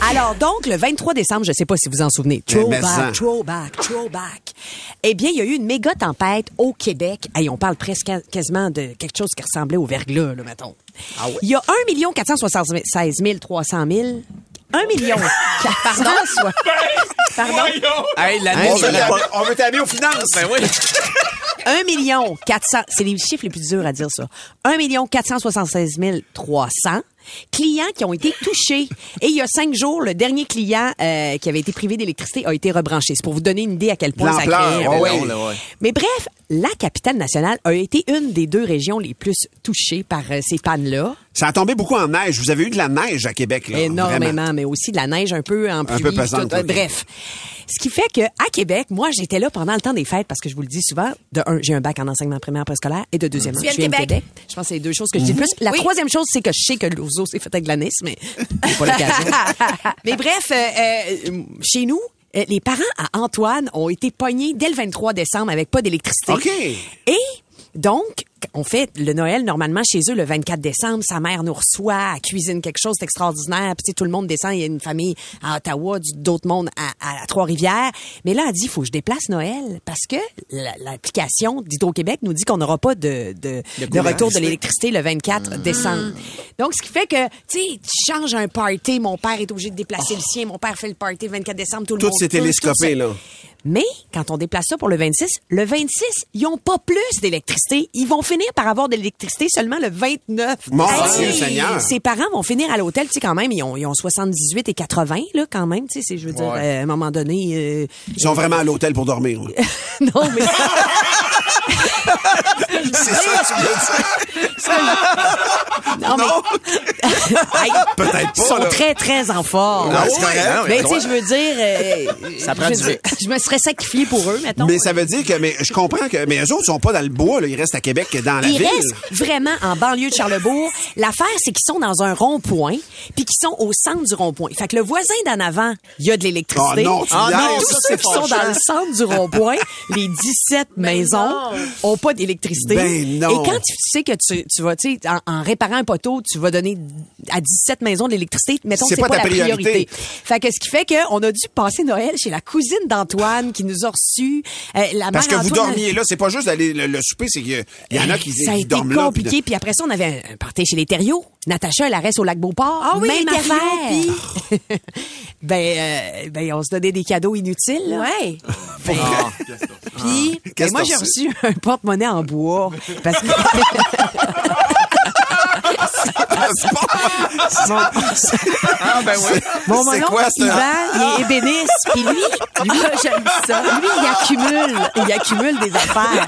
Alors donc, le 23 décembre, je sais pas si vous en souvenez, throwback, throwback, throwback. Eh bien, il y a eu une méga tempête au Québec. Hey, on parle presque quasiment de quelque chose qui ressemblait au verglas, là, mettons. Ah Il y a 1 476 300 000. 1 million. Pardon? Pardon? Hey, On veut on veut t'amener aux finances. Ben oui. 1 million 400, c'est les chiffres les plus durs à dire ça. 1 million 476 300 clients qui ont été touchés. Et il y a cinq jours, le dernier client euh, qui avait été privé d'électricité a été rebranché. C'est pour vous donner une idée à quel point ça crée. ouais, Ouais. long, là, ouais. Mais bref, la capitale nationale a été une des deux régions les plus touchées par euh, ces pannes-là. Ça a tombé beaucoup en neige. Vous avez eu de la neige à Québec, là. Énormément, vraiment. mais aussi de la neige un peu en pluie. peu pesante, tout. ok. Bref. Ce qui fait que à Québec, moi, j'étais là pendant le temps des fêtes parce que je vous le dis souvent. De un, j'ai un bac en enseignement primaire préscolaire et de viens je viens de Québec? Je pense que c'est les deux choses que je dis le plus. La Oui. troisième chose, c'est que je sais que l'oiseau s'est fait avec la nice, mais c'est pas l'occasion. mais bref, euh, euh, chez nous, euh, les parents à Antoine ont été pognés dès le 23 décembre avec pas d'électricité. OK. Et donc, on fait le Noël normalement chez eux le 24 décembre. Sa mère nous reçoit, elle cuisine quelque chose d'extraordinaire. Puis tu sais, tout le monde descend. Il y a une famille à Ottawa, d'autres mondes à, à Trois-Rivières. Mais là, elle dit, il faut que je déplace Noël parce que la- l'application d'Hydro-Québec nous dit qu'on n'aura pas de, de, de retour de l'électricité le 24 décembre. Donc, ce qui fait que, tu sais, tu changes un party. Mon père est obligé de déplacer le sien. Mon père fait le party le 24 décembre. Tout le Tout monde. s'est tout- télescopé, tout là. mais quand on déplace ça pour le 26, le 26, ils ont pas plus d'électricité. Ils vont finir par avoir de l'électricité seulement le 29. Mon Dieu Seigneur. Ses parents vont finir à l'hôtel, tu sais, quand même, ils ont, ils ont 78 et 80, là, quand même, tu sais, je veux dire, euh, à un moment donné, euh, Ils sont vraiment à l'hôtel pour dormir. là. non, mais... C'est ça que tu veux dire? Non, mais... Peut-être Ils pas, sont là. très, très en forme. Ah, c'est correct. Mais tu sais, je veux dire... euh, Ça prend je, du je me serais sacrifié pour eux, mettons. Mais ça veut dire que, mais je comprends que, mais eux autres sont pas dans le bois, là. Ils restent à Québec, dans la Ils ville. restent vraiment en banlieue de Charlebourg. L'affaire, c'est qu'ils sont dans un rond-point, puis qu'ils sont au centre du rond-point. Fait que le voisin d'en avant, il y a de l'électricité. Ah non, tu Mais niaises, tous ça, ceux c'est qui sont dans le centre du rond-point, les 17 maisons, ont pas d'électricité. Ben non. Et quand tu sais que tu, tu vas, tu sais, en, en réparant un poteau, tu vas donner à 17 maisons de l'électricité, mettons que C'est c'est pas pas, ta la priorité. priorité. Fait que ce qui fait qu'on a dû passer Noël chez la cousine d'Antoine qui nous a reçus. Euh, la Parce que vous dormiez là. C'est pas juste aller le, le souper, c'est qu'il y en a qui, ça a été là. puis compliqué. Puis après ça, on avait un, party chez les Thériault. Natacha, elle reste au lac Beauport. Ah oui, Même affaire. ben, euh, ben, on se donnait des cadeaux inutiles. là. Ouais. Ben, Puis, ben, moi, j'ai reçu un porte-monnaie en bois. Parce que Ah, ben oui. mon C'est mon quoi, oncle, ça? Yvan, il est ébéniste. Puis lui, lui, j'aime ça. Lui, il accumule, il accumule des affaires.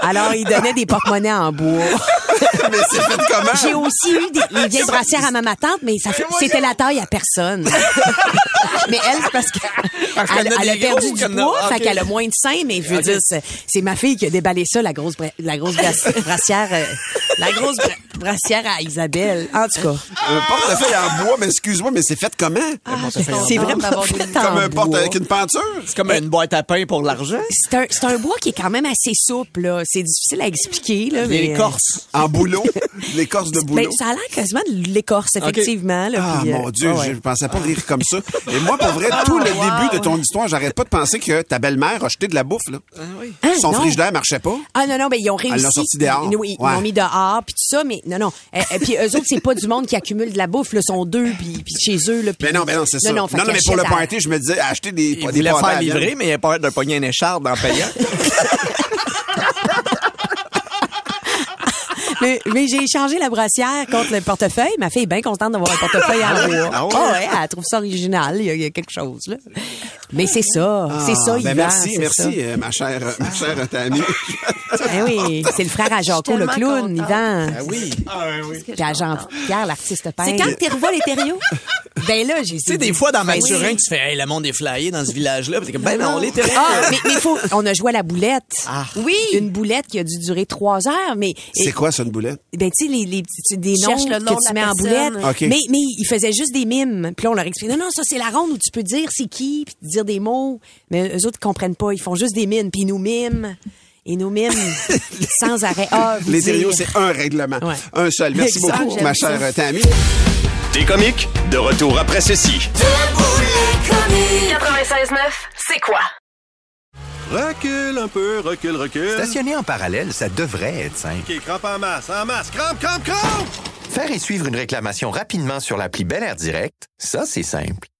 Alors, il donnait des porte-monnaies en bois. mais c'est fait comment? J'ai aussi eu des, les vieilles brassières à ma tante, mais ça fait- c'était la taille à personne. mais elle, c'est parce qu'elle elle, a elle a des perdu du poids, ça. fait qu'elle a moins de seins, mais je veux dire, c'est ma fille qui a déballé ça, la grosse, bra- la grosse brass- brassière, euh, la grosse bra- brassière à Isabelle. En tout cas, Un portefeuille en bois, mais excuse-moi, mais c'est fait comment? c'est vraiment fait Comme en un porte avec une peinture? C'est comme une boîte à pain pour l'argent. C'est un, c'est un bois qui est quand même assez souple, là. C'est difficile à expliquer, là. mais, euh, L'écorce. En boulot? L'écorce de boulot? Ben, ça a l'air quasiment de l'écorce, effectivement. Là, Ah, puis, euh, mon Dieu, ouais. je pensais pas rire comme ça. Et moi, pour vrai, tout le début de ton histoire, j'arrête pas de penser que ta belle-mère a jeté de la bouffe, là. Hein, Son non. frigidaire marchait pas. Ah non, non, ben ils ont réussi. Elle l'a sorti dehors. Oui, ils Ouais. l'ont mis dehors, puis tout ça, mais non, non. Et, et puis eux autres, c'est pas du monde qui accumule de la bouffe, là, sont deux, puis, puis chez eux, là. puis- Mais non, mais non, c'est ça. Non, fait non, mais qu'ils pour le achètent à- party, je me disais, acheter des, Il des voulait pâtes à faire la livrer, mais il a peur de pogner un écharpe en payant. mais mais j'ai échangé la brassière contre le portefeuille. Ma fille est bien contente d'avoir un portefeuille en bois. Ah ouais? Ah ouais, elle trouve ça original. Il y a, il y a quelque chose, là. Mais c'est ça. c'est ça, Ah, ben Yvan. merci, c'est merci, ça. euh, ma chère, euh, ma chère Tammy. Oui, c'est le frère à Jaco, le clown, contente. Yvan. Ah oui. Puis à Jean-Pierre, l'artiste C'est peintre. quand que t'es revois les terrios? Ben là, j'ai Tu sais, des fois, dans Mathurin, oui. tu fais, hey, le monde est flyé dans ce village-là. Puis t'es comme, ben non, les terrains. Ah, mais, mais il faut, on a joué à la boulette. Ah. Oui. Une boulette qui a dû durer trois heures, mais. C'est quoi ça, une boulette? Ben, tu sais, les, les petits- des Tu noms le nom que de tu la mets en boulette. OK. Mais, mais il faisait juste des mimes. Puis là, on leur expliquait, non, non, ça, c'est la ronde où tu peux dire c'est qui, puis dire des mots. Mais eux autres, ils comprennent pas. Ils font juste des mines, puis ils nous miment. Ils nous miment sans arrêt. Ah, Les dire. c'est un règlement. Ouais. Un seul. Merci Exact, beaucoup, ma chère Tammy. T'es comique? De retour après ceci. Debout les comiques. 96.9, c'est quoi? Recule un peu, recule, recule. Stationner en parallèle, ça devrait être simple. OK, crampe en masse, en masse, crampe, crampe, crampe! Faire et suivre une réclamation rapidement sur l'appli Bel Air Direct, ça, c'est simple.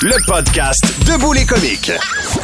Le podcast Debout les comiques.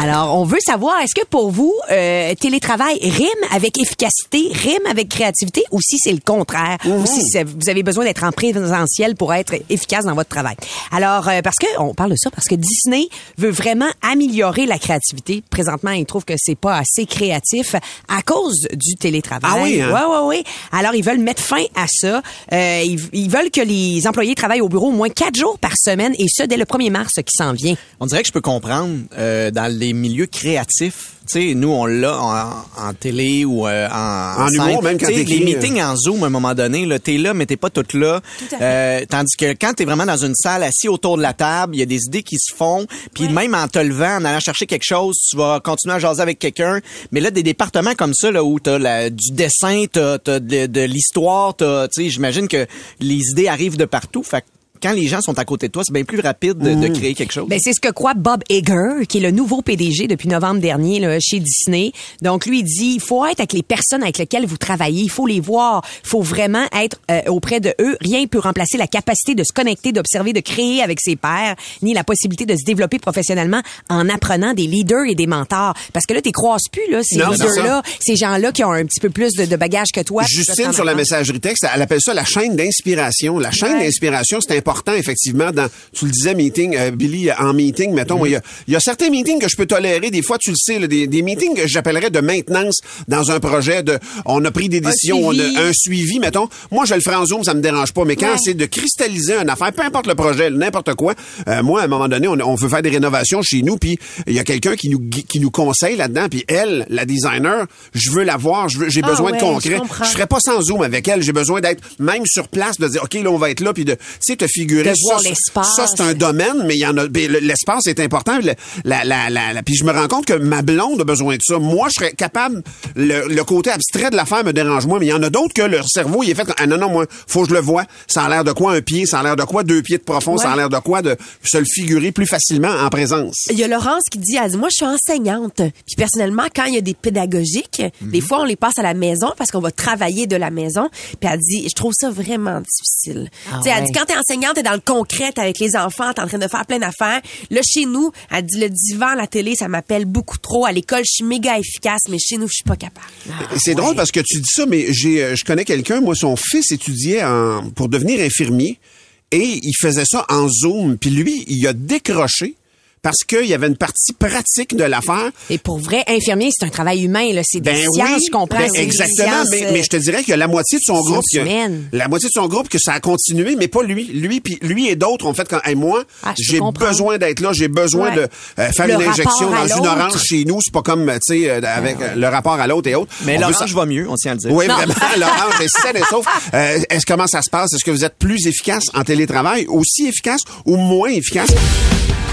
Alors, on veut savoir, est-ce que pour vous, euh, télétravail rime avec efficacité, rime avec créativité, ou si c'est le contraire, ou si c'est- vous avez besoin d'être en présentiel pour être efficace dans votre travail? Alors, euh, parce que on parle de ça parce que Disney veut vraiment améliorer la créativité. Présentement, ils trouvent que c'est pas assez créatif à cause du télétravail. Ah oui, hein? Ouais, ouais, ouais. Alors, ils veulent mettre fin à ça. Euh, ils, ils veulent que les employés travaillent au bureau au moins quatre jours par semaine, et ce dès le 1er mars qui s'en vient. On dirait que je peux comprendre euh, dans les milieux créatifs. Tu sais, nous, on l'a en, en télé ou euh, en, En humour, même quand t'écris, Les meetings en Zoom, à un moment donné, là, t'es là, mais t'es pas toute là. Euh, tandis que quand t'es vraiment dans une salle, assis autour de la table, il y a des idées qui se font. Puis même en te levant, en allant chercher quelque chose, tu vas continuer à jaser avec quelqu'un. Mais là, des départements comme ça, là, où t'as la, du dessin, t'as, t'as de, de l'histoire, t'as, tu sais, j'imagine que les idées arrivent de partout. Fait que quand les gens sont à côté de toi, c'est bien plus rapide de, de créer quelque chose. Ben, c'est ce que croit Bob Iger, qui est le nouveau PDG depuis novembre dernier là, chez Disney. Donc, lui, il dit, il faut être avec les personnes avec lesquelles vous travaillez. Il faut les voir. Il faut vraiment être euh, auprès de eux. Rien ne peut remplacer la capacité de se connecter, d'observer, de créer avec ses pairs, ni la possibilité de se développer professionnellement en apprenant des leaders et des mentors. Parce que là, tu croises plus, là, ces leaders-là, ces gens-là qui ont un petit peu plus de, de bagages que toi. Justine, sur la messagerie texte, elle appelle ça la chaîne d'inspiration. La chaîne d'inspiration, c'est important, effectivement, dans, tu le disais, meeting, euh, Billy, en meeting, mettons, moi, il y a- il y, a certains meetings que je peux tolérer. Des fois, tu le sais, là, des, des meetings que j'appellerais de maintenance dans un projet de, on a pris des décisions, on suivi. a un suivi, mettons. Moi, je le ferai en Zoom, ça me dérange pas. Mais quand c'est de cristalliser une affaire, peu importe le projet, n'importe quoi, euh, moi, à un moment donné, on, on veut faire des rénovations chez nous, puis il y a quelqu'un qui nous, qui nous conseille là-dedans, puis elle, la designer, je veux la voir, j'ai Ah besoin ouais, de concret. Je ferais pas sans Zoom avec elle. J'ai besoin d'être même sur place, de dire, OK, là, on va être là, puis de, tu sais, te figurer. De voir ça, l'espace. Ça, c'est un domaine, mais il y en a, ben, le- l'espace est important. Le- la, la, la, la- puis je me rends compte que ma blonde a besoin de ça. Moi, je serais capable, le, le côté abstrait de l'affaire me dérange moins, mais il y en a d'autres que leur cerveau, il est fait, ah non, non, moi, faut que je le vois. Ça a l'air de quoi un pied, ça a l'air de quoi? Deux pieds de profond, ça a Ouais. l'air de quoi de se le figurer plus facilement en présence? Il y a Laurence qui dit, elle dit, moi, je suis enseignante. Puis personnellement, quand il y a des pédagogiques, des fois, on les passe à la maison parce qu'on va travailler de la maison. Puis elle dit, je trouve ça vraiment difficile. Ah tu sais, elle ouais. dit, quand t'es enseignante, t'es dans le concret, avec les enfants, t'es en train de faire plein d'affaires. Là, chez nous, elle dit, le divan, la télé, ça m'appelle beaucoup trop. À l'école, je suis méga efficace, mais chez nous, je suis pas capable. C'est drôle parce que tu dis ça, mais j'ai, euh, je connais quelqu'un, moi, son fils étudiait pour devenir infirmier et il faisait ça en Zoom. Puis lui, il a décroché parce qu'il y avait une partie pratique de l'affaire. Et pour vrai, infirmier, c'est un travail humain, là. C'est des Ben sciences, oui, je comprends. ben c'est des exactement. sciences, mais, mais je te dirais que la moitié de son groupe, que- la moitié de son groupe que ça a continué, mais pas lui. Lui puis lui et d'autres ont fait quand hey, moi, Ah, j'ai besoin d'être là, j'ai besoin Ouais. de euh, faire Le une injection dans une orange chez nous. C'est pas comme tu sais euh, avec euh, le rapport à l'autre et autres. Mais l'orange va mieux, on tient à le dire. oui, vraiment, l'orange est saine et sauf. Euh, est-ce comment ça se passe? Est-ce que vous êtes plus efficace en télétravail, aussi efficace ou moins efficace?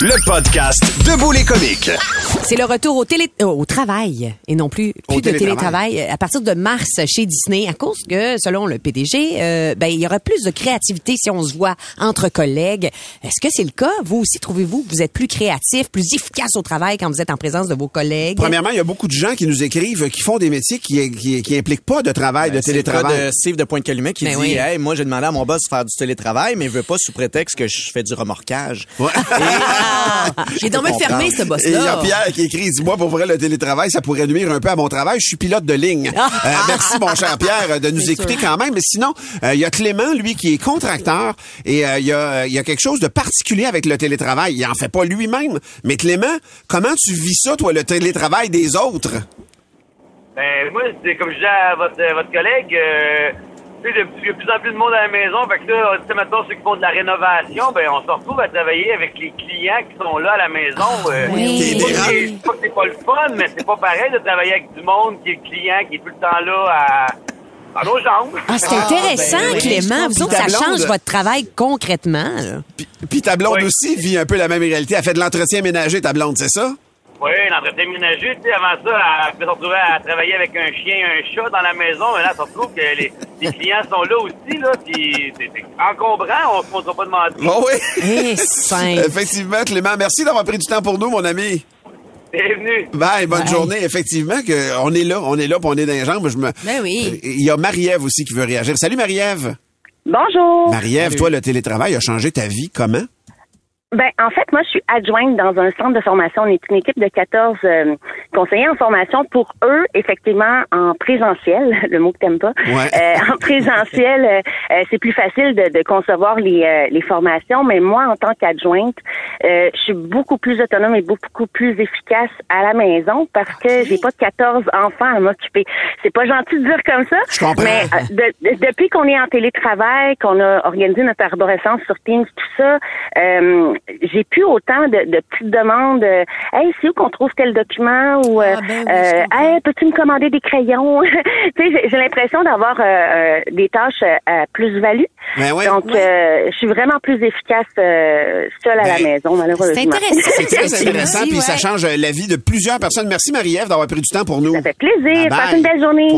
Le podcast Debout les comiques. C'est le retour au, télé euh, au travail et non plus, plus Au de télétravail. télétravail euh, à partir de mars chez Disney à cause que, selon le PDG, euh, ben, il y aura plus de créativité si on se voit entre collègues. Est-ce que c'est le cas? Vous aussi, trouvez-vous que vous êtes plus créatif, plus efficace au travail quand vous êtes en présence de vos collègues? Premièrement, il y a beaucoup de gens qui nous écrivent qui font des métiers qui, qui, qui impliquent pas de travail, de Ben, C'est le cas télétravail. de Steve de Pointe-Calumet qui Ben dit oui. Hey, moi, j'ai demandé à mon boss de faire du télétravail, mais il veut pas sous prétexte que je fais du remorquage. Ah! J'ai donc bien fermé, ce Et il y a boss-là. Pierre qui écrit, il dit, moi, pour vrai, le télétravail, ça pourrait nuire un peu à mon travail. Je suis pilote de ligne. Euh, merci, mon cher Pierre, de nous écouter quand même. Mais sinon, euh, il y a Clément, lui, qui est contracteur. Et euh, il y, a, il y a quelque chose de particulier avec le télétravail. Il en fait pas lui-même. Mais Clément, comment tu vis ça, toi, le télétravail des autres? Ben, moi, c'est comme je disais à votre, à votre collègue, tu sais, de- il y a de plus en plus de monde à la maison. Fait que là, tu sais, maintenant, ceux qui font de la rénovation, ben, on se retrouve à travailler avec les clients qui sont là à la maison. euh, Oui. c'est pas que c'est- c'est pas pas le fun, mais c'est pas pareil de travailler avec du monde qui est le client, qui est tout le temps là à, à nos jambes. Ah, c'est intéressant, ben Clément. Vous autres, ça change votre travail concrètement. là. Puis, puis ta blonde Oui. aussi vit un peu la même réalité. Elle fait de l'entretien ménager, ta blonde, c'est ça? Oui, l'entretien ménager, tu sais, avant ça, elle peut se retrouver à travailler avec un chien, un chat dans la maison, mais là, ça se trouve que les, les clients sont là aussi, là, puis c'est encombrant, on se montre pas de mentir. Bon, oui. Eh, simple. Effectivement, Clément, merci d'avoir pris du temps pour nous, mon ami. Bienvenue. Bye, bonne Bye. journée. Effectivement, que on est là, on est là, puis on est dans les jambes. Je me... Ben oui. Il y a Marie-Ève aussi qui veut réagir. Salut Marie-Ève. Bonjour. Marie-Ève, toi, le télétravail a changé ta vie comment? Ben, en fait, moi, je suis adjointe dans un centre de formation. On est une équipe de 14 euh, conseillers en formation pour eux, effectivement, en présentiel, le mot que t'aimes pas. Ouais. Euh, en présentiel, euh, euh, c'est plus facile de, de concevoir les, euh, les formations, mais moi, en tant qu'adjointe, euh, je suis beaucoup plus autonome et beaucoup plus efficace à la maison parce que j'ai pas 14 enfants à m'occuper. C'est pas gentil de dire comme ça, Je comprends. mais de- de- depuis qu'on est en télétravail, qu'on a organisé notre arborescence sur Teams, tout ça, euh, j'ai plus autant de, de petites demandes. euh, hey, c'est où qu'on trouve tel document ou euh, Ah, ben oui, je euh, hey, peux-tu me commander des crayons? Tu sais, j'ai- l'impression d'avoir euh, euh, des tâches euh, à plus-value. Ben ouais. Donc, euh, je suis vraiment plus efficace euh, seule à la Ben, maison, malheureusement. C'est intéressant. C'est très intéressant, puis ça change la vie de plusieurs personnes. Merci Marie-Ève d'avoir pris du temps pour nous. Ça fait plaisir. Bye bye. Passez une belle journée.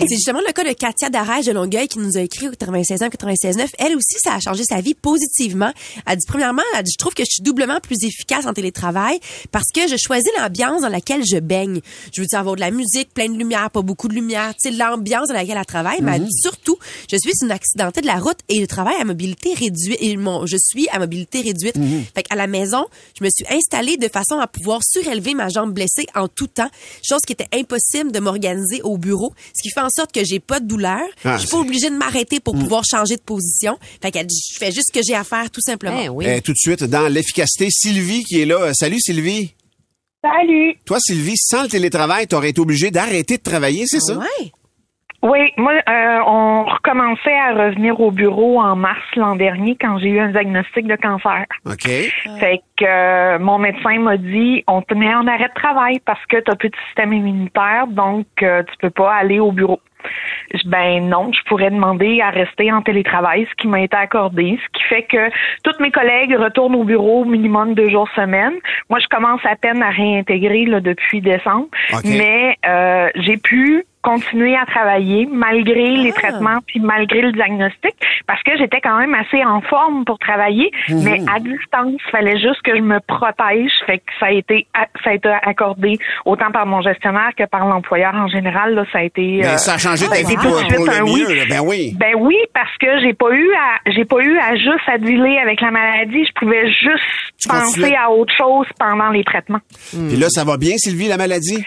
C'est justement le cas de Katia Darèche de Longueuil qui nous a écrit au 96 ans, 96.9. Elle aussi, ça a changé sa vie positivement. Elle dit, premièrement, elle dit, je trouve que je suis doublement plus efficace en télétravail parce que je choisis l'ambiance dans laquelle je baigne. Je veux dire, avoir de la musique, plein de lumière, pas beaucoup de lumière, tu sais, l'ambiance dans laquelle elle travaille. Mais dit surtout, je suis une accidentée de la route et je travaille à mobilité réduite. Et mon, je suis à mobilité réduite. Fait qu'à la maison, je me suis installée de façon à pouvoir surélever ma jambe blessée en tout temps, chose qui était impossible de m'organiser au bureau, ce qui fait en sorte que j'ai pas de douleur. Ah, je suis pas obligée de m'arrêter pour pouvoir changer de position. Fait qu'elle dit, je fais juste ce que j'ai à faire tout simplement. Eh oui. Eh, tout de suite, dans l'efficacité, Sylvie qui est là. Euh, Salut Sylvie. Salut. Toi, Sylvie, sans le télétravail, t'aurais été obligée d'arrêter de travailler, c'est ça? Ouais? Oui, moi, euh, on recommençait à revenir au bureau en mars l'an dernier quand j'ai eu un diagnostic de cancer. OK. Fait que euh, mon médecin m'a dit on te met en arrêt de travail parce que tu plus de système immunitaire, donc euh, tu peux pas aller au bureau. Ben non, je pourrais demander à rester en télétravail, ce qui m'a été accordé, ce qui fait que tous mes collègues retournent au bureau au minimum deux jours semaine. Moi, je commence à peine à réintégrer là, depuis décembre, mais euh, j'ai pu continuer à travailler malgré les traitements puis malgré le diagnostic parce que j'étais quand même assez en forme pour travailler mais à distance fallait juste que je me protège fait que ça a été ça a été accordé autant par mon gestionnaire que par l'employeur en général là ça a été euh, ça a changé ça a ta été vie tout pour, de suite pour le un oui. mieux. là. Ben oui. Ben oui, parce que j'ai pas eu à j'ai pas eu à juste à dealer avec la maladie. Je pouvais juste Tu penser à autre chose pendant les traitements. Puis là, ça va bien, Sylvie, la maladie?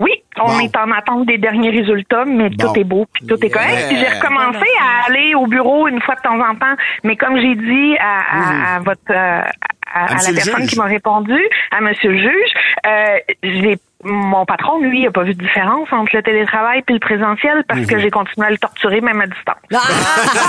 Oui, on Bon. est en attente des derniers résultats, mais Bon. tout est beau, puis tout est correct. Yeah. Puis j'ai recommencé à aller au bureau une fois de temps en temps, mais comme j'ai dit à, à, à votre euh, à, à la personne juge. qui m'a répondu, à Monsieur le juge, euh, j'ai mon patron, lui, il a pas vu de différence entre le télétravail et le présentiel parce que j'ai continué à le torturer même à distance. Ah,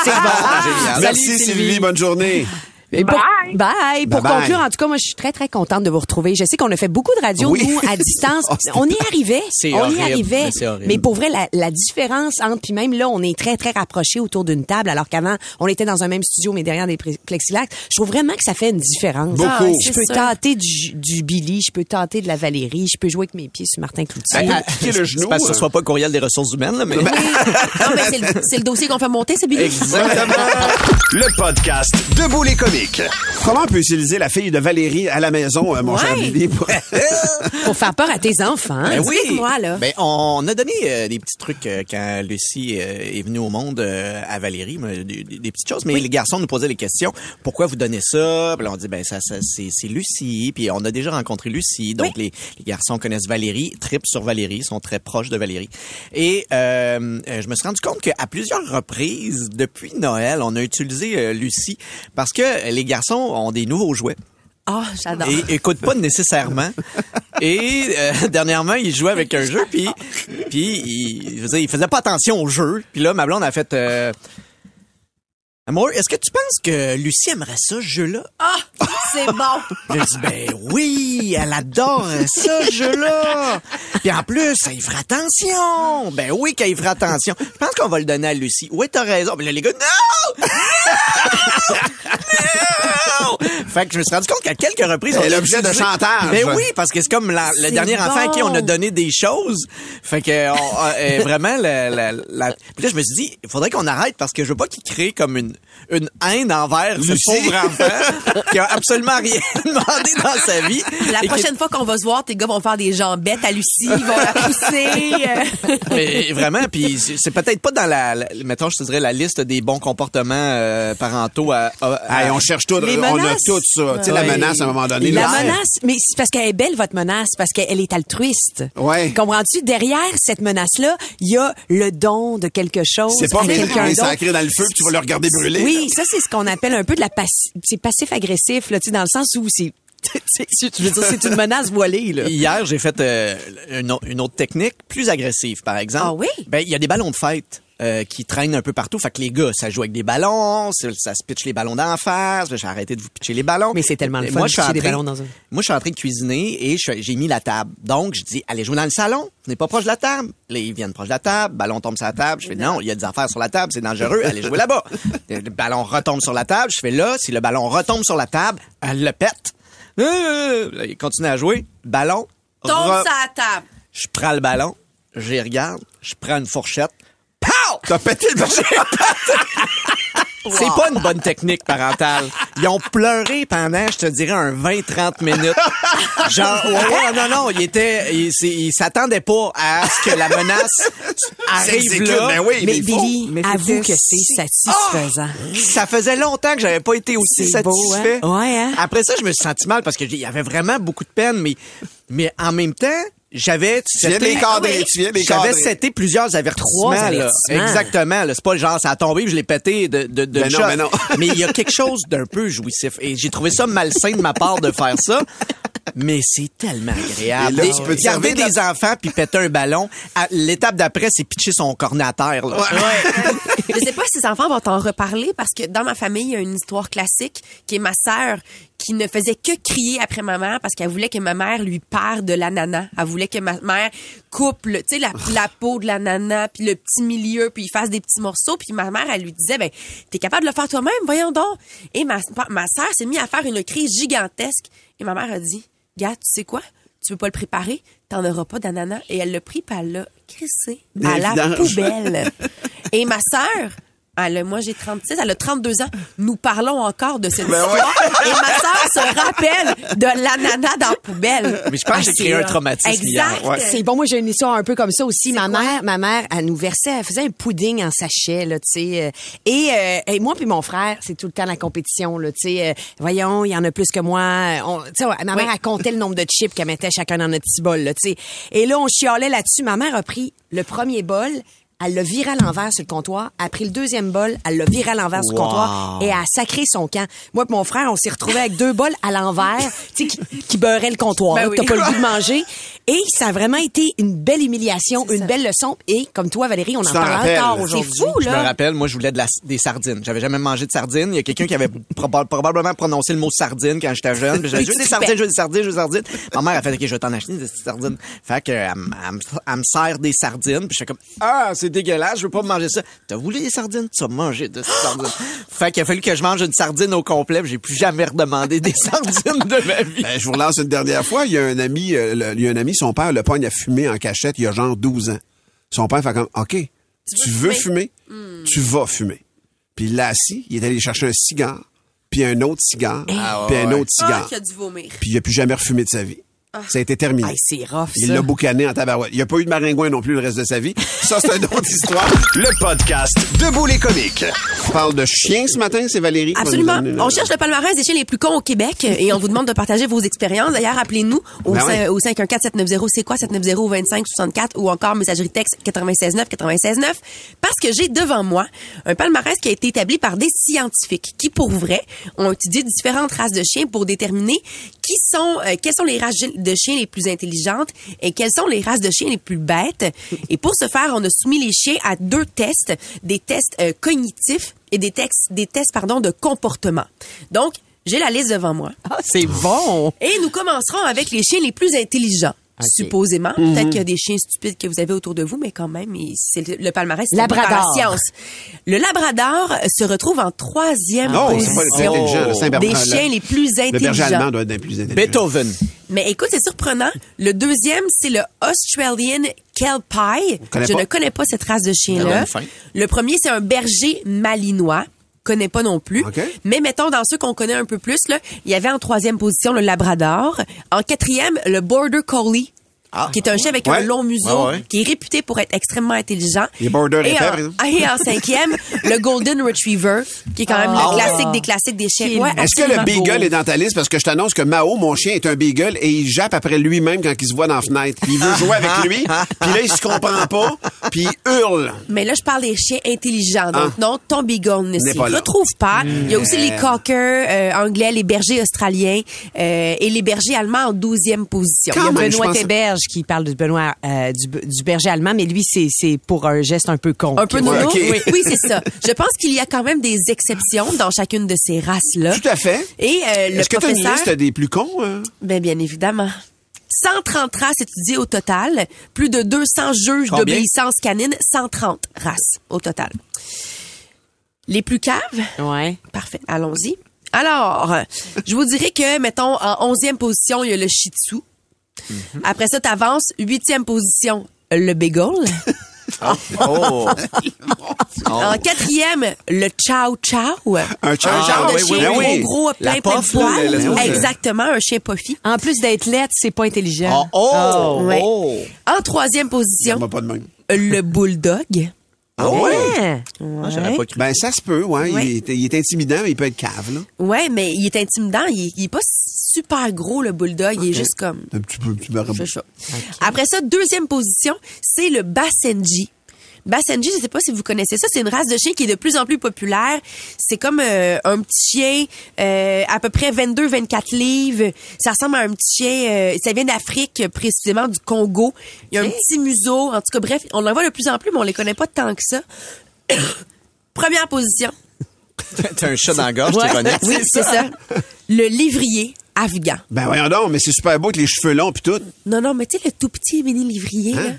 c'est bon. Merci, Sylvie. Bonne journée. Et pour- Bye. Bye. Pour conclure, en tout cas, moi, je suis très, très contente de vous retrouver. Je sais qu'on a fait beaucoup de radio, Oui. nous, à distance. Oh, on y arrivait. C'est on y arrivait. mais c'est horrible. Mais pour vrai, la, la différence entre, puis même là, on est très, très rapprochés autour d'une table, alors qu'avant, on était dans un même studio, mais derrière des plexiglas. Je trouve vraiment que ça fait une différence. Beaucoup. Ah, oui, je peux sûr. tâter du, du Billy, je peux tâter de la Valérie, je peux jouer avec mes pieds sur Martin Cloutier. Ben, appliquer le genou. Parce que ce euh, soit pas le courriel des ressources humaines, là, mais. Non, mais c'est le, c'est le dossier qu'on fait monter, c'est Billy. Exactement. Le podcast Debout les comiques. Comment on peut utiliser la fille de Valérie à la maison, euh, mon cher Ouais. Billy? pour- Pour faire peur à tes enfants. Ben oui. Explique-moi, là. Ben, on a donné euh, des petits trucs euh, quand Lucie est venue au monde à Valérie, mais des, petites choses. Mais les garçons nous posaient les questions. Pourquoi vous donnez ça? Puis là, on dit, ben, ça, ça c'est, Lucie. Puis on a déjà rencontré Lucie. Donc, les, les garçons connaissent Valérie, tripent sur Valérie, sont très proches de Valérie. Et je me suis rendu compte qu'à plusieurs reprises, depuis Noël, on a utilisé Lucie parce que les garçons ont des nouveaux jouets. Ah, j'adore. Et écoute pas nécessairement. Et euh, dernièrement, il jouait avec un jeu, puis puis il, je veux dire, il faisait pas attention au jeu. Puis là, ma blonde a fait. Euh, Amour, est-ce que tu penses que Lucie aimerait ça, ce jeu-là? Ah, c'est bon. J'ai dit, ben oui, elle adore ça, ce jeu-là. Puis en plus, elle y fera attention. Ben oui qu'elle y fera attention. Je pense qu'on va le donner à Lucie. Oui, t'as raison. Mais là, les gars, non! Non! Fait que je me suis rendu compte qu'à quelques reprises, C'est on a l'objet de chantage. Ben oui, parce que c'est comme la- le dernier enfant à qui on a donné des choses. Fait que on- euh, vraiment, la, la, la- Puis là, je me suis dit, il faudrait qu'on arrête parce que je veux pas qu'il crée comme une, une haine envers ce Lucie. pauvre enfant qui a absolument rien demandé dans sa vie. La prochaine fois qu'on va se voir, tes gars vont faire des jambettes à Lucie, ils vont la pousser. euh. Mais vraiment, puis c'est peut-être pas dans la, la- mettons, je te dirais, la liste des bons comportements euh, parentaux à, à- à- Hey, on cherche tout, Les on a menaces. Tout ça. Tu sais, la menace, à un moment donné. La là, menace, mais c'est parce qu'elle est belle, votre menace, parce qu'elle est altruiste. Ouais. Comprends-tu? Derrière cette menace-là, il y a le don de quelque chose C'est pas quelqu'un d'autre. sacré dans le feu que tu vas le regarder brûler. Oui, ça, c'est ce qu'on appelle un peu de la passi- c'est passif-agressif, là, tu sais, dans le sens où c'est, je veux dire, c'est une menace voilée, là. Hier, j'ai fait euh, une autre technique plus agressive, par exemple. Ah oui? Ben, il y a des ballons de fête. Euh, qui traînent un peu partout. Fait que les gars, ça joue avec des ballons, ça, ça se pitche les ballons d'en face. J'ai arrêté de vous pitcher les ballons. Mais c'est tellement le Et fun moi, de je suis des ballons dans un- Moi, je suis en train de cuisiner et j'ai mis la table. Donc, je dis, allez jouer dans le salon. Venez pas proche de la table. Là, ils viennent proche de la table. Ballon tombe sur la table. Je fais, non, il y a des affaires sur la table. C'est dangereux. Allez jouer là-bas. le ballon retombe sur la table. Je fais là. Si le ballon retombe sur la table, elle le pète. Euh, là, il continue à jouer. Ballon. Tombe sur la table. je prends le ballon, j'y regarde, je prends une fourchette. Pow! T'as pété le ballon. C'est pas une bonne technique parentale. Ils ont pleuré pendant, je te dirais, un 20-30 minutes. Genre, ouais, ouais, non, non, ils étaient, ils s'attendaient pas à ce que la menace arrive là. ben oui, mais faut. Billy, mais avoue que c'est satisfaisant. Ça faisait longtemps que j'avais pas été aussi beau, satisfait. hein? Ouais, hein? Après ça, je me suis senti mal parce que il y avait vraiment beaucoup de peine, mais, mais en même temps, j'avais les J'avais seté plusieurs avertissements. Trois là. avertissements. Exactement. là. C'est pas genre ça a tombé, puis je l'ai pété de de, de Ben non, ben non. Mais il y a quelque chose d'un peu jouissif et j'ai trouvé ça malsain de ma part de faire ça. Mais c'est tellement agréable. Et là, tu peux te garder des enfants puis péter un ballon. À- L'étape d'après, c'est pitcher son cornet à terre. Là. Je sais pas si ces enfants vont t'en reparler parce que dans ma famille, il y a une histoire classique qui est ma sœur qui ne faisait que crier après ma mère parce qu'elle voulait que ma mère lui pare de l'ananas. Elle voulait que ma mère coupe, le- tu sais, la, la peau de l'ananas puis le petit milieu puis il fasse des petits morceaux puis ma mère, elle lui disait, ben, t'es capable de le faire toi-même, voyons donc. Et ma, ma sœur s'est mise à faire une crise gigantesque et ma mère a dit, gars, tu sais quoi? Tu veux pas le préparer? T'en auras pas d'ananas. Et elle l'a pris puis elle l'a crissé à la poubelle. Et ma sœur, elle a- moi j'ai 36, elle a 32 ans. Nous parlons encore de cette Ben histoire. Et ma sœur se rappelle de l'ananas dans la poubelle. Mais je pense que j'ai Ah, créé c'est un hot. traumatisme Exact. hier. C'est bon, moi j'ai une histoire un peu comme ça aussi. Ma mère, ma mère, elle nous versait, elle faisait un pudding en sachet là, tu sais. euh, Et, euh, et moi puis mon frère, c'est tout le temps la compétition là, tu sais. euh, voyons, il y en a plus que moi. On, tu sais, ma mère Oui. elle comptait le nombre de chips qu'elle mettait chacun dans notre petit bol là, tu sais. Et là on chialait là-dessus. Ma mère a pris le premier bol. Elle l'a viré à l'envers sur le comptoir. Elle a pris le deuxième bol. Elle l'a viré à l'envers sur le Wow. comptoir. Et elle a sacré son camp. Moi et mon frère, on s'est retrouvés avec deux bols à l'envers, tu sais, qui, qui beurraient le comptoir. Ben oui. T'as pas le goût de manger. Et ça a vraiment été une belle humiliation, une belle leçon. Et comme toi, Valérie, on en parle encore C'est aujourd'hui. fou, Je me rappelle, moi, je voulais de la- des sardines. J'avais jamais mangé de sardines. Il y a quelqu'un qui avait proba- probablement prononcé le mot sardine quand j'étais jeune. J'ai je des sardines, je veux des sardines, je veux des sardines. Ma mère a fait, OK, je vais t'en acheter des sardines. Fait que, elle, me- sert des sardines. Puis j'étais comme, ah, c'est dégueulasse, je veux pas manger ça. T'as voulu des sardines? Tu vas manger de ces sardines. fait qu'il a fallu que je mange une sardine au complet. puis J'ai plus jamais redemandé des sardines de ma vie. Ben, je vous relance une dernière fois. Il y a un ami, euh, le- il y a un ami, son père le pogne à fumer en cachette il y a genre 12 ans. Son père fait comme, OK, tu, veux fumer? Tu vas fumer. Puis il l'a assis, il est allé chercher un cigare, puis un autre cigare, Ah, puis un ouais. autre cigare. Ah, qui a dû vomir. Puis il a plus jamais refumé de sa vie. Ça a été terminé. Ah. c'est rough, Il l'a boucané en tabarouette. Il n'y a pas eu de maringouin non plus le reste de sa vie. Ça, c'est une autre histoire. Le podcast Debout les comiques. On parle de chiens ce matin, c'est Valérie. Absolument. On cherche le palmarès des chiens les plus cons au Québec et on vous demande de partager vos expériences. D'ailleurs, appelez-nous au, Ben ouais. cin- au 514-790 c'est quoi 790 25 64 ou encore messagerie texte 969 969 parce que j'ai devant moi un palmarès qui a été établi par des scientifiques qui pour vrai ont étudié différentes races de chiens pour déterminer qui sont euh, quelles sont les races de chiens les plus intelligentes et quelles sont les races de chiens les plus bêtes. Et pour ce faire, on a soumis les chiens à deux tests, des tests euh, cognitifs et des tests des tests pardon de comportement. Donc, j'ai la liste devant moi. Ah, c'est bon. Et nous commencerons avec les chiens les plus intelligents. Supposément. Mhm. Peut-être qu'il y a des chiens stupides que vous avez autour de vous, mais quand même, c'est le, le palmarès. c'est. La science. Le Labrador se retrouve en troisième Non, c'est pas le plus position intelligent. le Saint-Bernard. des chiens les plus Le berger intelligents. allemand doit être des plus intelligents. Beethoven. Mais écoute, c'est surprenant. Le deuxième, c'est le Australian Kelpie. connaît Je pas? ne connais pas cette race de chien-là. Le premier, c'est un berger malinois. Connais pas non plus. Mais mettons dans ceux qu'on connaît un peu plus, là, il y avait en troisième position le Labrador. En quatrième, le Border Collie. Qui est un chien avec un long museau, Ouais, ouais. qui est réputé pour être extrêmement intelligent. Les border et, en, exemple. et en cinquième, le Golden Retriever, qui est quand même Ah. le classique des classiques des chiens. Ouais, Est-ce que le beagle est dans ta liste? Parce que je t'annonce que Mao, mon chien, est un beagle et il jappe après lui-même quand il se voit dans la fenêtre. Puis il veut jouer avec lui. Puis là, il se comprend pas. Puis il hurle. Mais là, je parle des chiens intelligents. Donc, Ah. non, ton beagle ne s'y retrouve pas. Il y a aussi les Euh. cockers euh, anglais, les bergers australiens euh, et les bergers allemands en douzième position. Il y a Quand Benoît qui parle de Benoît euh, du, du berger allemand, mais lui, c'est c'est pour un geste un peu con. Un peu Ouais, ok. Oui, oui, c'est ça. Je pense qu'il y a quand même des exceptions dans chacune de ces races-là. Tout à fait. Et euh, le Est-ce que tu as une professeur... liste des plus cons? hein? Ben, bien évidemment. 130 races étudiées au total, plus de 200 juges d'obéissance canine, 130 races au total. Les plus caves? Ouais. Parfait, allons-y. Alors, je vous dirais que, mettons, en 11e position, il y a le Shih Tzu. Mhm. Après ça, t'avances, huitième position, le Beagle. Oh. En quatrième, le Chow Chow. Un chow Un genre chow, de oui, chien oui, oui. gros, gros, plein, La plein de poils. Exactement, un chien puffy. En plus d'être lettre, c'est pas intelligent. Oh, oh, Ouais. oh. En troisième position, Moi, pas de même. le Bulldog. Ah ouais? Ah, J'aurais pas cru. Ben, ça se peut, ouais. Ouais. Il, est, il est intimidant, mais il peut être cave, là. Ouais, mais il est intimidant. Il il est pas super gros, le Bulldog. Il est juste comme... Un petit peu, un petit ça. Après ça, deuxième position, c'est le Basenji. Basenji, je sais pas si vous connaissez ça, c'est une race de chien qui est de plus en plus populaire. C'est comme euh, un petit chien euh, à peu près 22-24 livres. Ça ressemble à un petit chien, euh, ça vient d'Afrique, précisément du Congo. Il y a un petit museau. En tout cas, bref, on en voit de plus en plus, mais on les connaît pas tant que ça. Première position. T'as un chat dans la gorge, Ouais. t'es honnête. Oui, c'est ça. Le livrier afghan. Ben, voyons donc, mais c'est super beau avec les cheveux longs puis tout. Non, non, mais tu sais, le tout petit mini livrier, là. Hein?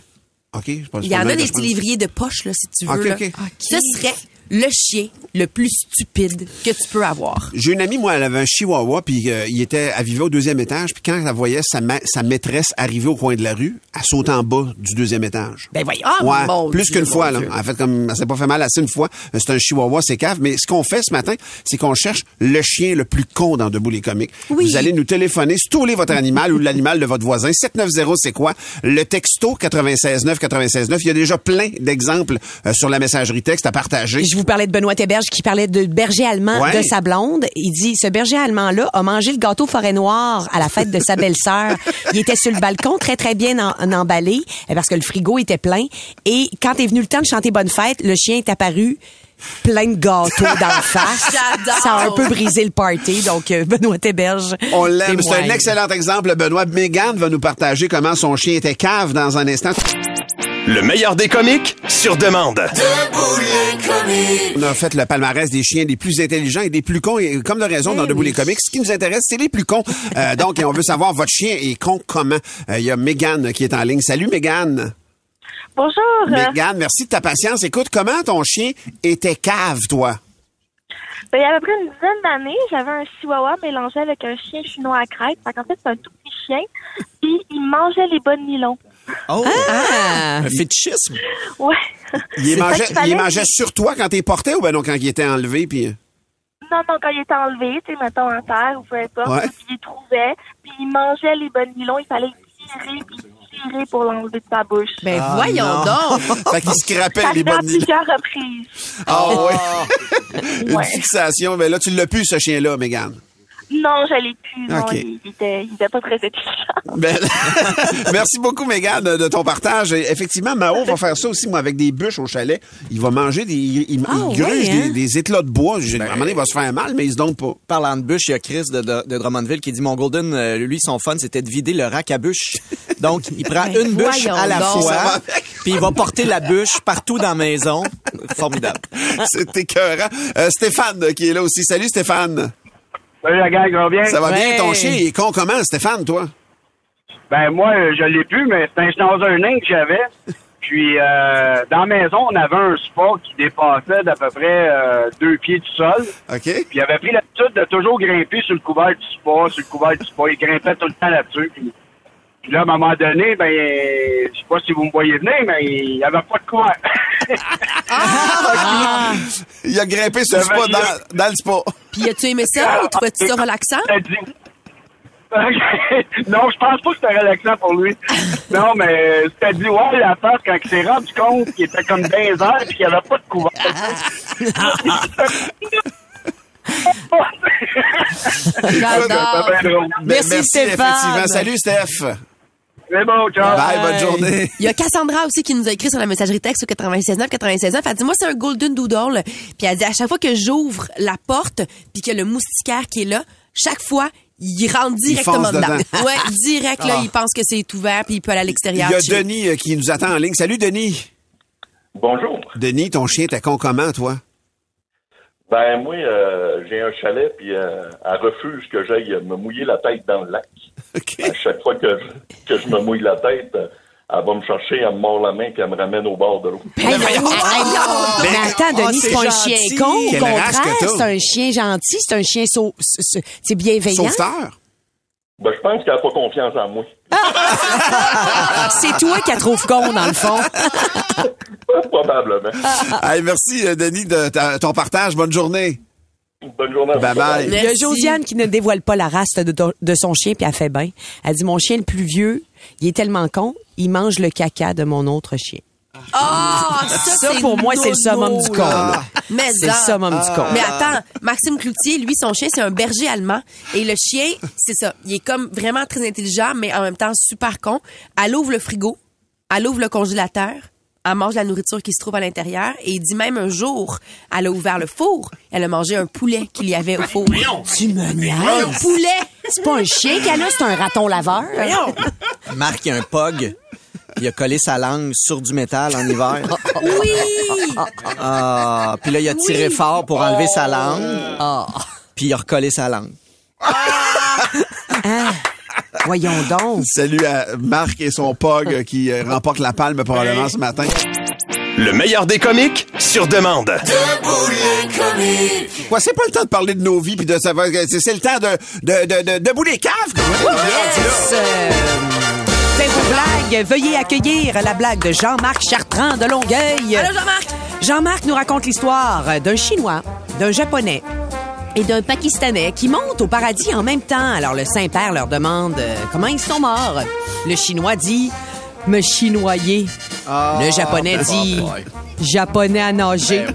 OK, je pense Il y en a des petits livriers de poche, là, si tu veux. Ok, là. ok. Ce serait le chien le plus stupide que tu peux avoir. J'ai une amie, moi, elle avait un chihuahua, puis euh, il était, elle vivait au deuxième étage, puis quand elle voyait sa, ma- sa maîtresse arriver au coin de la rue, elle sautait en bas du deuxième étage. Ben voyons. Ah, ouais, mon plus qu'une fois, là. En fait, comme, elle s'est pas fait mal assez une fois. C'est un chihuahua, c'est cave. Mais ce qu'on fait ce matin, c'est qu'on cherche le chien le plus con dans Debout les comiques. Oui. Vous allez nous téléphoner, stouler votre animal ou l'animal de votre voisin. 790, c'est quoi? Le texto 969 969. Il y a déjà plein d'exemples euh, sur la messagerie texte à partager. Je vous parlais de Benoît Théberge qui parlait de berger allemand Ouais. de sa blonde. Il dit, ce berger allemand-là a mangé le gâteau forêt noire à la fête de sa belle-sœur. Il était sur le balcon, très, très bien en, en emballé, euh, parce que le frigo était plein. Et quand est venu le temps de chanter Bonne fête, le chien est apparu plein de gâteaux dans le face. Ça a un peu brisé le party. Donc, euh, Benoît Héberge. On l'aime. C'est un excellent exemple, Benoît. Megan va nous partager comment son chien était cave dans un instant. Le meilleur des comiques sur demande. Debout les comiques. On a fait le palmarès des chiens les plus intelligents et des plus cons. Et comme de raison, dans Debout les comiques, ce qui nous intéresse, c'est les plus cons. Euh, donc, et on veut savoir, votre chien est con comment? Euh, Il y a Megan qui est en ligne. Salut, Megan. Bonjour. Megan, merci de ta patience. Écoute, comment ton chien était cave, toi? Ben, il y a à peu près une dizaine d'années, j'avais un chihuahua mélangé avec un chien chinois à crête. Fait qu'en fait, c'est un tout petit chien. Puis, il mangeait les bas de nylon. Oh! Ah! Un fétichisme. Ouais. Il les mangeait, il les mangeait sur toi quand t'es porté ou ben non, quand il était enlevé? Puis... Non, non, quand il était enlevé, tu sais, mettons en terre ou peu importe, Ouais. puis il les trouvait, puis il mangeait les nylon. Il fallait tirer, puis tirer pour l'enlever de sa bouche. Ben Ah, voyons non. donc. fait qu'il scrapait les nylons. plusieurs reprises. Ah oui. Une Ouais. fixation. Mais là, tu l'as plus, ce chien-là, Megan. Non, je l'ai plus. Non, il, il était, il était pas très efficace. Ben, merci beaucoup, Mégane, de, de ton partage. Et effectivement, Mao va faire ça aussi, moi, avec des bûches au chalet. Il va manger des. Il, il- Ah, il gruge ouais, hein? des, des éclats de bois. J'ai- À un moment donné, il va se faire mal, mais il se donne pas. Parlant de bûches, il y a Chris de, de, de Drummondville qui dit Mon Golden, euh, lui, son fun, c'était de vider le rack à bûches. Donc, il prend Ben, une bûche à la donc. Fois, puis il va porter la bûche partout dans la maison. Formidable. C'est écœurant. Euh, Stéphane, qui est là aussi. Salut, Stéphane. Salut la gang, ça va bien? Ça va bien? Ouais. Ton chien il est con comment, Stéphane, toi? Ben moi, je l'ai plus, mais c'est un schnauzer nain que j'avais. Puis euh, dans la maison, on avait un spa qui dépassait d'à peu près euh, deux pieds du sol. OK? Puis il avait pris l'habitude de toujours grimper sur le couvert du spa, sur le couvert du spa. Il grimpait tout le temps là-dessus. Puis, puis là, à un moment donné, ben, je sais pas si vous me voyez venir, mais il n'y avait pas de couvert. Ah! Il a grimpé sur le spa dans, dans le spa. Puis as-tu aimé ça? Ou trouvais-tu ça relaxant? Non, je pense pas que c'était relaxant pour lui. Non, mais c'était dit, ouais, la face, quand il s'est rendu compte qu'il était comme dans les airs et qu'il n'y avait pas de couvert. J'adore. Drôle. Ben, Merci, Stéphane. effectivement. Salut, Steph. C'est bon, ciao. Bye, bonne journée. Il y a Cassandra aussi qui nous a écrit sur la messagerie texte au 969 969. Elle dit moi c'est un golden doodle. Puis elle dit à chaque fois que j'ouvre la porte puis que le moustiquaire qui est là, chaque fois il rentre directement fonce dedans. dedans. Ouais, direct là, Ah. il pense que c'est ouvert puis il peut aller à Il y l'extérieur. a. Denis euh, qui nous attend en ligne. Salut, Denis. Bonjour. Denis, ton chien était con comment, toi? Ben moi, euh, j'ai un chalet, puis euh, elle refuse que j'aille me mouiller la tête dans le lac. À chaque fois que je, que je me mouille la tête, euh, elle va me chercher, elle me mord la main, puis elle me ramène au bord de l'eau. Hey, hey, hey, Mais- mais attends, Ah, Denis, c'est c'est pas un chien con. Au contraire, c'est un chien gentil, c'est un chien sau- c'est c'est bienveillant. Sauveteur? Ben, je pense qu'elle n'a pas confiance en moi. C'est toi qui la trouve con, dans le fond. Probablement. Hey, merci, euh, Denis, de ta- ton partage. Bonne journée. Bonne journée à vous. Bye bye. Il y a Josiane qui ne dévoile pas la race de, ton- de son chien, puis elle fait bien. Elle dit, mon chien le plus vieux, il est tellement con, il mange le caca de mon autre chien. Ah, ça, pour moi, c'est le summum du con. Mais C'est le ça. summum du con. Mais attends, Maxime Cloutier, lui, son chien, c'est un berger allemand. Et le chien, c'est ça. Il est comme vraiment très intelligent, mais en même temps super con. Elle ouvre le frigo, elle ouvre le congélateur, elle mange la nourriture qui se trouve à l'intérieur. Et il dit même un jour, elle a ouvert le four, elle a mangé un poulet qu'il y avait au four. Tu me Un niaises. poulet! C'est pas un chien qu'elle a, c'est un raton laveur. Marc, il y a un pog. Il a collé sa langue sur du métal en hiver. Oui! Ah, puis là, il a tiré fort pour enlever sa langue. Ah. Puis il a recollé sa langue. Hein? Voyons donc. Salut à Marc et son POG qui euh, remporte la palme probablement ce matin. Le meilleur des comiques sur demande. Debout les comiques. Quoi, c'est pas le temps de parler de nos vies puis de savoir. C'est c'est le temps de, de, de, de, debout les caves. Yes! Euh, C'est vos blagues. Veuillez accueillir la blague de Jean-Marc Chartrand de Longueuil. Allô, Jean-Marc! Jean-Marc nous raconte l'histoire d'un Chinois, d'un Japonais et d'un Pakistanais qui montent au paradis en même temps. Alors le Saint-Père leur demande euh, comment ils sont morts? Le Chinois dit me chinoyer. le Japonais dit japonais à nager.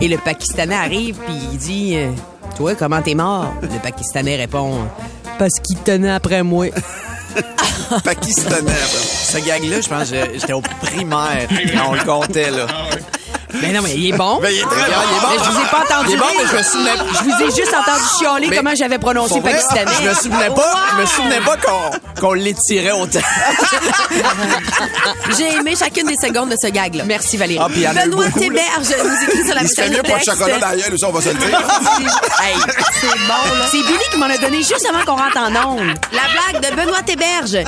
Et le Pakistanais arrive puis il dit euh, toi comment t'es mort? Le Pakistanais répond parce qu'il tenait après moi. Pakistanais. Ce gag-là, je pense que j'étais au primaire quand on le comptait, là. Ben non, mais il est bon. Ben, il est très bon. Mais Il est bon. je vous ai pas entendu Il est bon, mais je me souvenais- Je vous ai juste entendu chialer Mais- comment j'avais prononcé Pour pakistanais. Je me souvenais pas, je me souvenais pas qu'on qu'on l'étirait autant. J'ai aimé chacune des secondes de ce gag-là. Merci Valérie. Ah, puis il y en a eu Benoît beaucoup, là. Théberge nous écrit sur la Il se fait mieux pas de texte. chocolat dans la gueule, aussi, on va se le dire. Hey, c'est bon, là. C'est Billy qui m'en a donné juste avant qu'on rentre en onde. La blague de Benoît Théberge.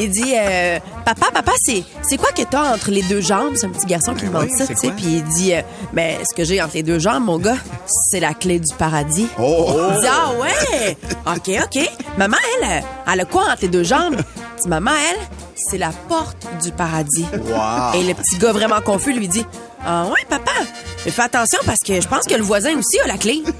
Il dit euh, Papa, papa, c'est quoi que t'as entre les deux jambes? C'est un petit garçon qui me demande ça, tu sais. Puis il dit euh, Ben, ce que j'ai entre les deux jambes, mon gars, c'est la clé du paradis. Oh. Il dit Ah ouais? OK, OK. Maman, elle, euh, elle a quoi entre les deux jambes? Il dit Maman, elle, c'est la porte du paradis. Wow. Et le petit gars vraiment confus lui dit Ah ouais, papa, mais fais attention parce que je pense que le voisin aussi a la clé.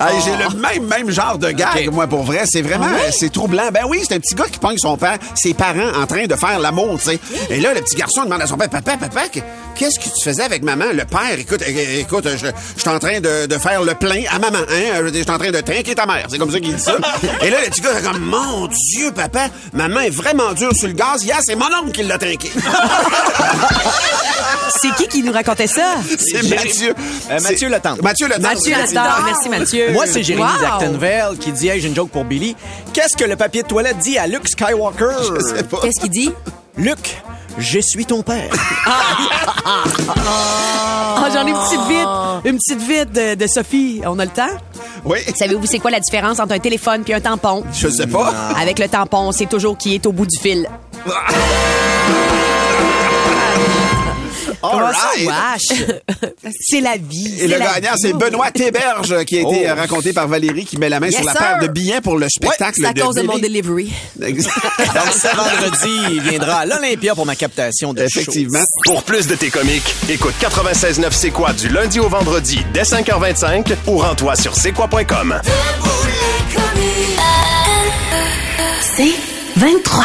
Hey, J'ai le même, même genre de gag, moi, pour vrai. C'est vraiment, c'est troublant. Ben oui, c'est un petit gars qui pogne son père, ses parents en train de faire l'amour, tu sais. Et là, le petit garçon demande à son père, papa, papa, que- qu'est-ce que tu faisais avec maman? Le père, écoute, écoute, je, je suis en train de, de faire le plein à maman, hein? Je suis en train de trinquer ta mère. C'est comme ça qu'il dit ça. Et là, le petit gars, c'est comme, mon Dieu, papa, maman est vraiment dure sur le gaz. Hier, c'est mon oncle qui l'a trinqué. C'est qui qui nous racontait ça? c'est Mathieu. Euh, Mathieu Letendre. Mathieu Letendre. Mathieu Letard. Merci, Mathieu. Moi, c'est Jérémy Wow. Qui dit Hey, j'ai une joke pour Billy. Qu'est-ce que le papier de toilette dit à Luke Skywalker? Je sais pas. Qu'est-ce qu'il dit? Luke, je suis ton père. Ah, j'en ai une petite vite. Une petite vite de, de Sophie. On a le temps? Oui. Savez-vous c'est quoi la différence entre un téléphone puis un tampon? Je sais pas. Avec le tampon, c'est toujours qui est au bout du fil. Comment ça, wesh? c'est la vie. Et le gagnant, c'est Benoît Théberge, qui a été Oh. euh, raconté par Valérie, qui met la main Yes, sur la sir. paire de billets pour le spectacle C'est à cause de mon delivery. Exact. Donc, ce vendredi, il viendra à l'Olympia pour ma captation de show. Effectivement. Pour plus de tes comiques, écoute 96.9 C'est quoi du lundi au vendredi dès 5h25 ou rends-toi sur c'est quoi.com. C'est 23.